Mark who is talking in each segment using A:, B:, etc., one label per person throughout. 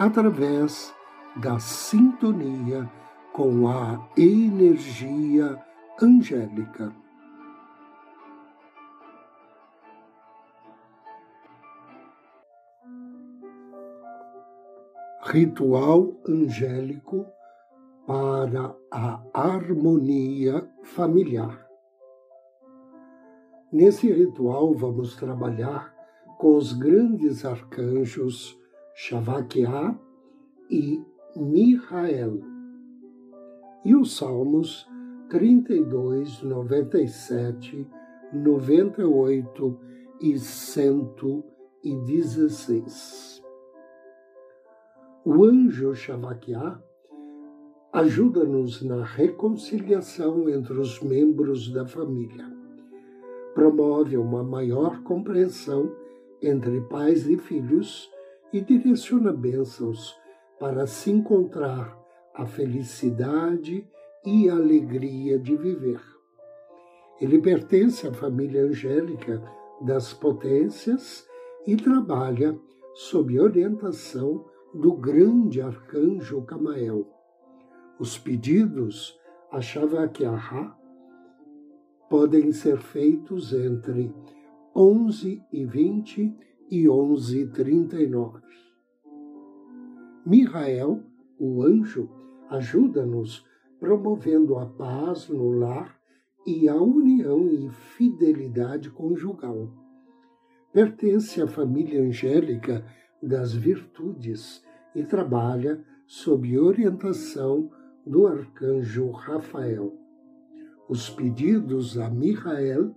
A: através da sintonia com a energia angélica. Ritual angélico para a harmonia familiar. Nesse ritual, vamos trabalhar com os grandes arcanjos Shavakia e Mihael. E os Salmos 32, 97, 98 e 116. O anjo Shavakia ajuda-nos na reconciliação entre os membros da família. Promove uma maior compreensão entre pais e filhos e direciona bênçãos para se encontrar a felicidade e a alegria de viver. Ele pertence à família angélica das potências e trabalha sob orientação do grande arcanjo Camael. Os pedidos a Shavakiaha podem ser feitos entre 11 e 20 e 11 e 39. Mihael, o anjo, ajuda-nos promovendo a paz no lar e a união e fidelidade conjugal. Pertence à família angélica das virtudes e trabalha sob orientação do arcanjo Rafael. Os pedidos a Mihael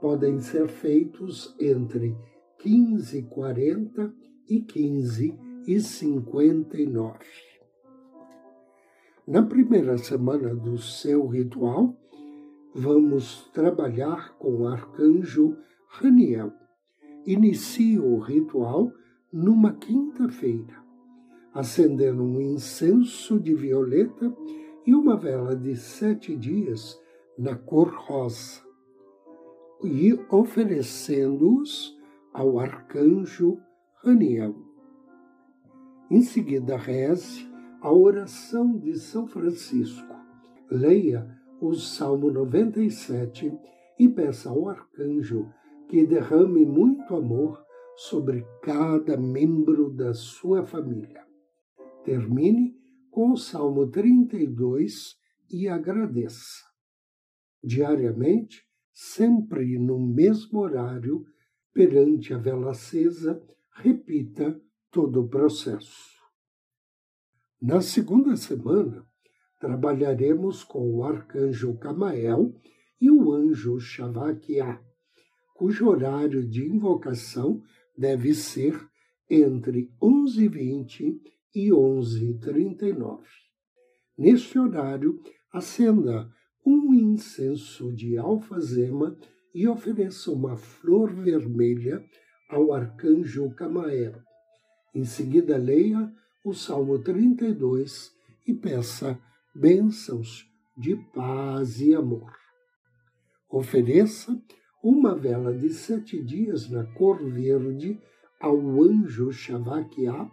A: podem ser feitos entre 15h40 e 15h59. Na primeira semana do seu ritual, vamos trabalhar com o arcanjo Raniel. Inicie o ritual numa quinta-feira, acendendo um incenso de violeta e uma vela de sete dias na cor rosa e oferecendo-os ao arcanjo Raniel. Em seguida, reze a oração de São Francisco. Leia o Salmo 97 e peça ao arcanjo que derrame muito amor sobre cada membro da sua família. Termine com o Salmo 32 e agradeça. Diariamente, sempre no mesmo horário, perante a vela acesa, repita todo o processo. Na segunda semana, trabalharemos com o arcanjo Camael e o anjo Shavakia, cujo horário de invocação deve ser entre 11h20 e 11h39. Neste horário, acenda um incenso de alfazema e ofereça uma flor vermelha ao arcanjo Camael. Em seguida, leia o Salmo 32 e peça bênçãos de paz e amor. Ofereça uma vela de sete dias na cor verde ao anjo Shavakia,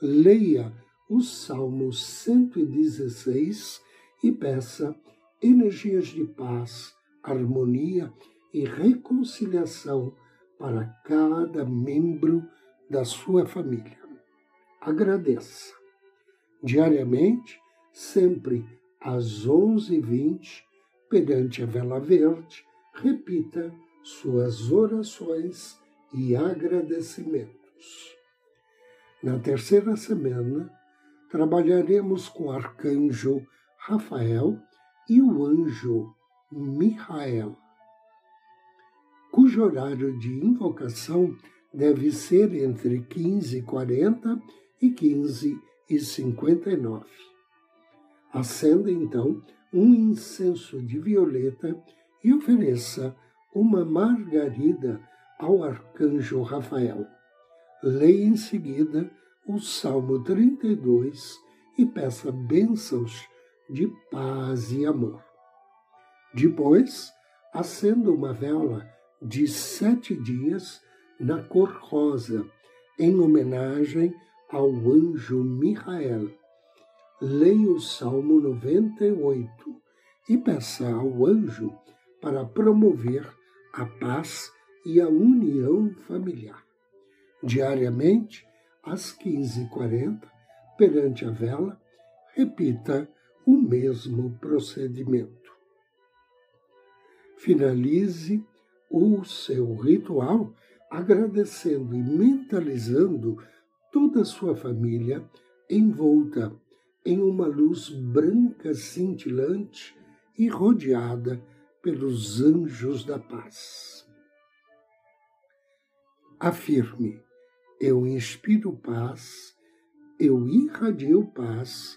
A: leia o Salmo 116 e peça energias de paz, harmonia e reconciliação para cada membro da sua família. Agradeça. Diariamente, sempre às 11h20, perante a vela verde, repita suas orações e agradecimentos. Na terceira semana, trabalharemos com o arcanjo Rafael e o anjo Mihael, cujo horário de invocação deve ser entre 15h40 e 15 e 59. Acenda então um incenso de violeta e ofereça uma margarida ao arcanjo Rafael. Leia em seguida o Salmo 32 e peça bênçãos de paz e amor. Depois, acenda uma vela de sete dias na cor rosa, em homenagem ao anjo Michael. Leia o Salmo 98 e peça ao anjo para promover a paz e a união familiar. Diariamente, às 15h40, perante a vela, repita o mesmo procedimento. Finalize o seu ritual agradecendo e mentalizando toda a sua família envolta em uma luz branca cintilante e rodeada pelos anjos da paz. Afirme: eu inspiro paz, eu irradio paz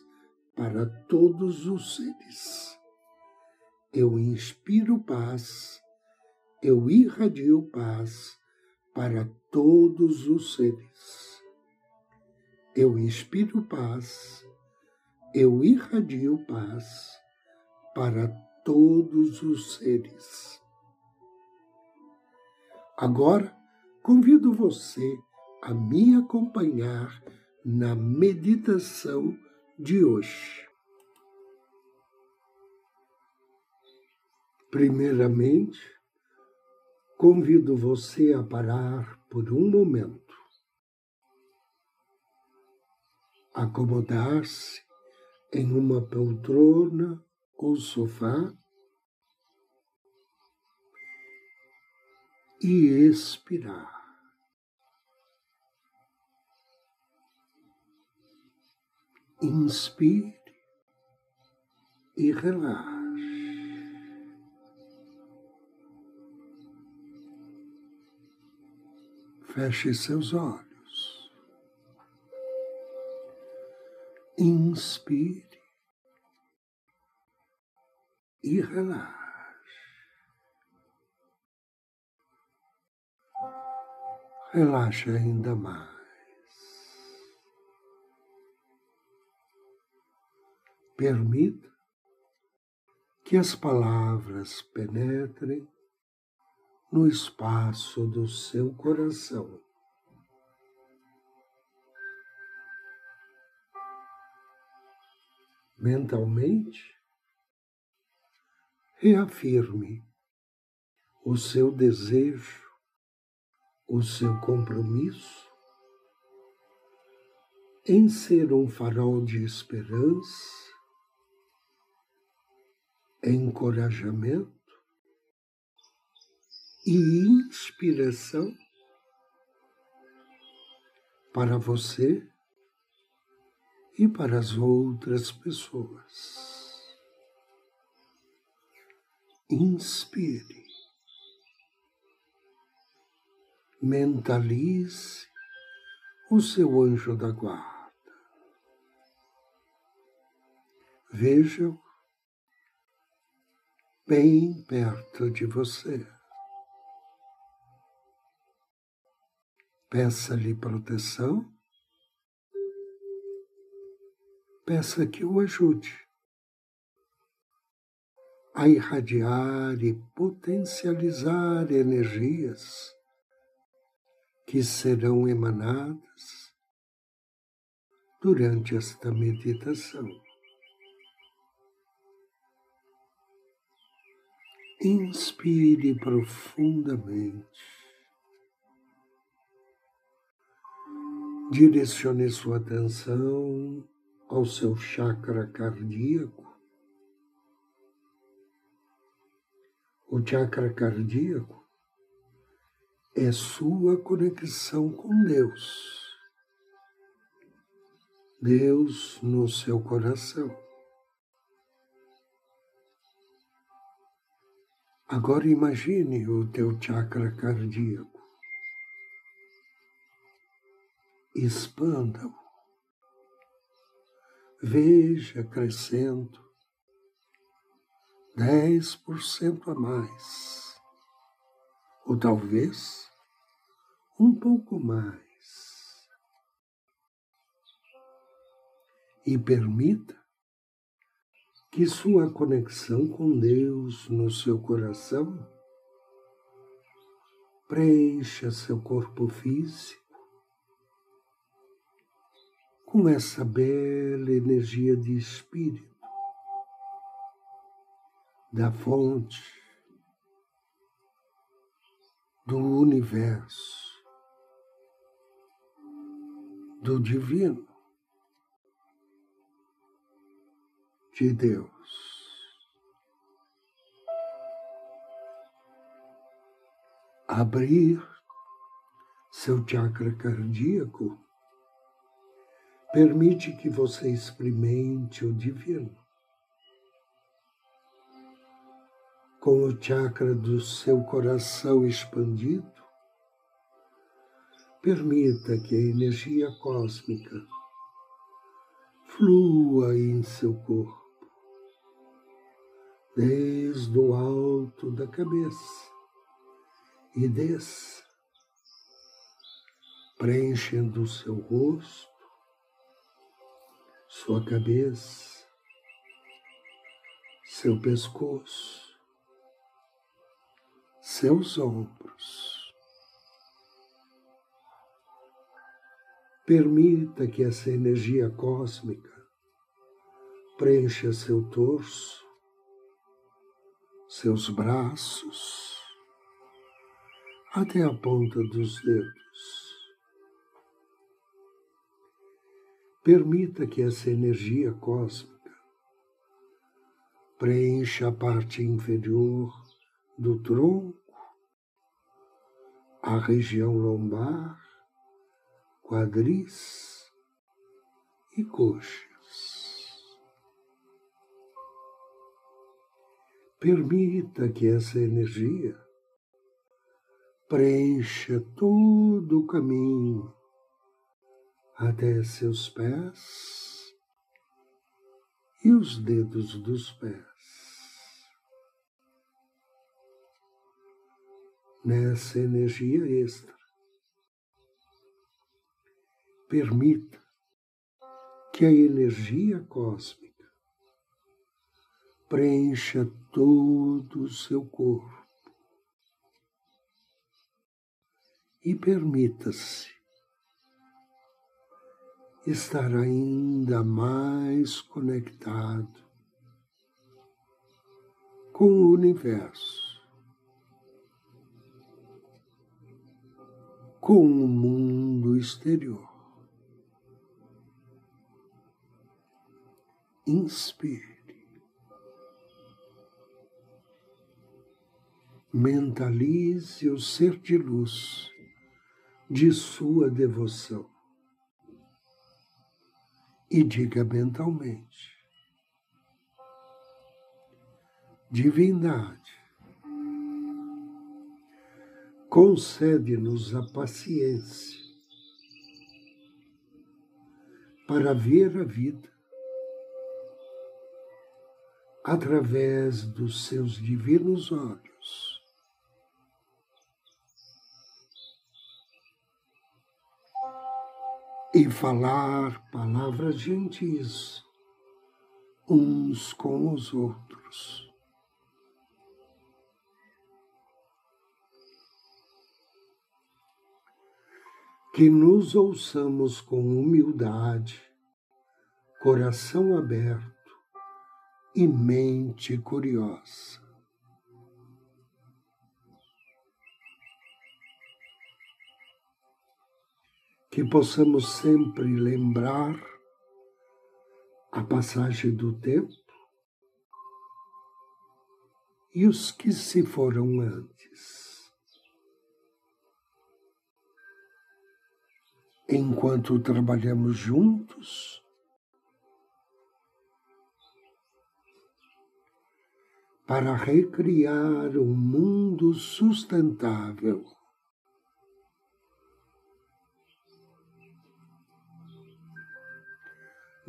A: para todos os seres. Eu inspiro paz, eu irradio paz para todos os seres. Eu inspiro paz, eu irradio paz para todos os seres. Agora, convido você a me acompanhar na meditação de hoje. Primeiramente, convido você a parar por um momento, acomodar-se em uma poltrona ou sofá e expirar. Inspire e relaxe. Feche seus olhos. Inspire e relaxe. Relaxe ainda mais. Permita que as palavras penetrem no espaço do seu coração. Mentalmente, reafirme o seu desejo, o seu compromisso em ser um farol de esperança encorajamento e inspiração para você e para as outras pessoas. Inspire, mentalize o seu anjo da guarda. Veja-o bem perto de você. Peça-lhe proteção, peça que o ajude a irradiar e potencializar energias que serão emanadas durante esta meditação. Inspire profundamente. Direcione sua atenção ao seu chakra cardíaco. O chakra cardíaco é sua conexão com Deus. Deus no seu coração. Agora imagine o teu chakra cardíaco. Expanda-o. veja crescendo dez por cento a mais, ou talvez um pouco mais. E permita que sua conexão com Deus no seu coração preencha seu corpo físico com essa bela energia de espírito da fonte do universo, do divino, de Deus. Abrir seu chakra cardíaco permite que você experimente o divino. Com o chakra do seu coração expandido, permita que a energia cósmica flua em seu corpo, desde o alto da cabeça e desça, preenchendo o seu rosto, sua cabeça, seu pescoço, seus ombros. Permita que essa energia cósmica preencha seu torso, seus braços, até a ponta dos dedos. Permita que essa energia cósmica preencha a parte inferior do tronco, a região lombar, quadris e coxas. Permita que essa energia preencha todo o caminho até seus pés e os dedos dos pés. Nessa energia extra, permita que a energia cósmica preencha todo o seu corpo e permita-se estar ainda mais conectado com o universo, com o mundo exterior. Inspire. Mentalize o ser de luz de sua devoção e diga mentalmente: Divindade, concede-nos a paciência para ver a vida através dos seus divinos olhos. E falar palavras gentis uns com os outros. Que nos ouçamos com humildade, coração aberto e mente curiosa. Que possamos sempre lembrar a passagem do tempo e os que se foram antes. Enquanto trabalhamos juntos, para recriar um mundo sustentável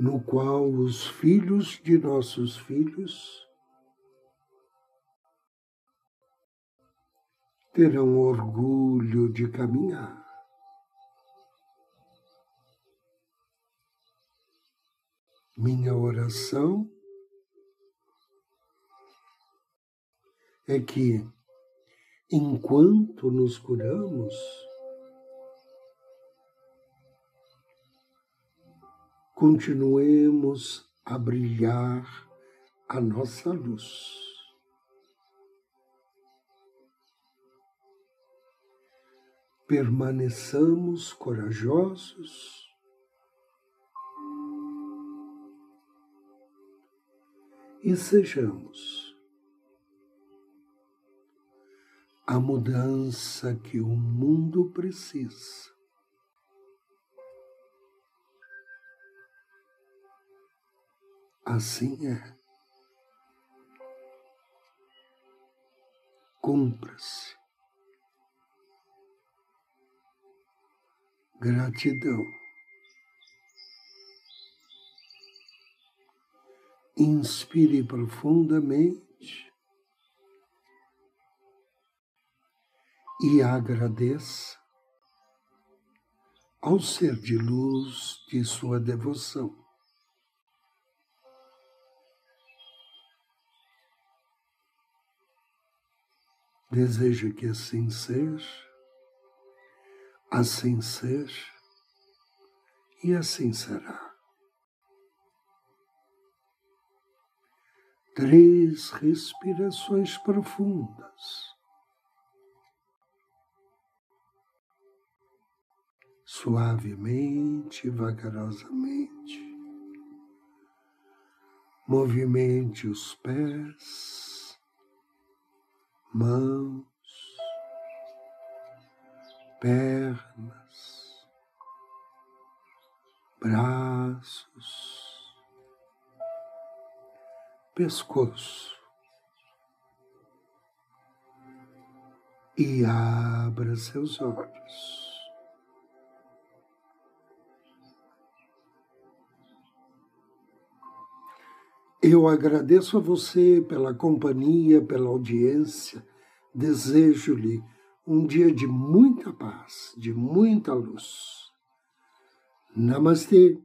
A: no qual os filhos de nossos filhos terão orgulho de caminhar. Minha oração é que, enquanto nos curamos, continuemos a brilhar a nossa luz. Permaneçamos corajosos e sejamos a mudança que o mundo precisa. Assim é. Cumpra-se. Gratidão. Inspire profundamente e agradeça ao ser de luz de sua devoção. Deseja que assim seja, assim seja e assim será. Três respirações profundas. Suavemente, vagarosamente. Movimente os pés mãos, pernas, braços, pescoço. E abra seus olhos. Eu agradeço a você pela companhia, pela audiência. Desejo-lhe um dia de muita paz, de muita luz. Namastê.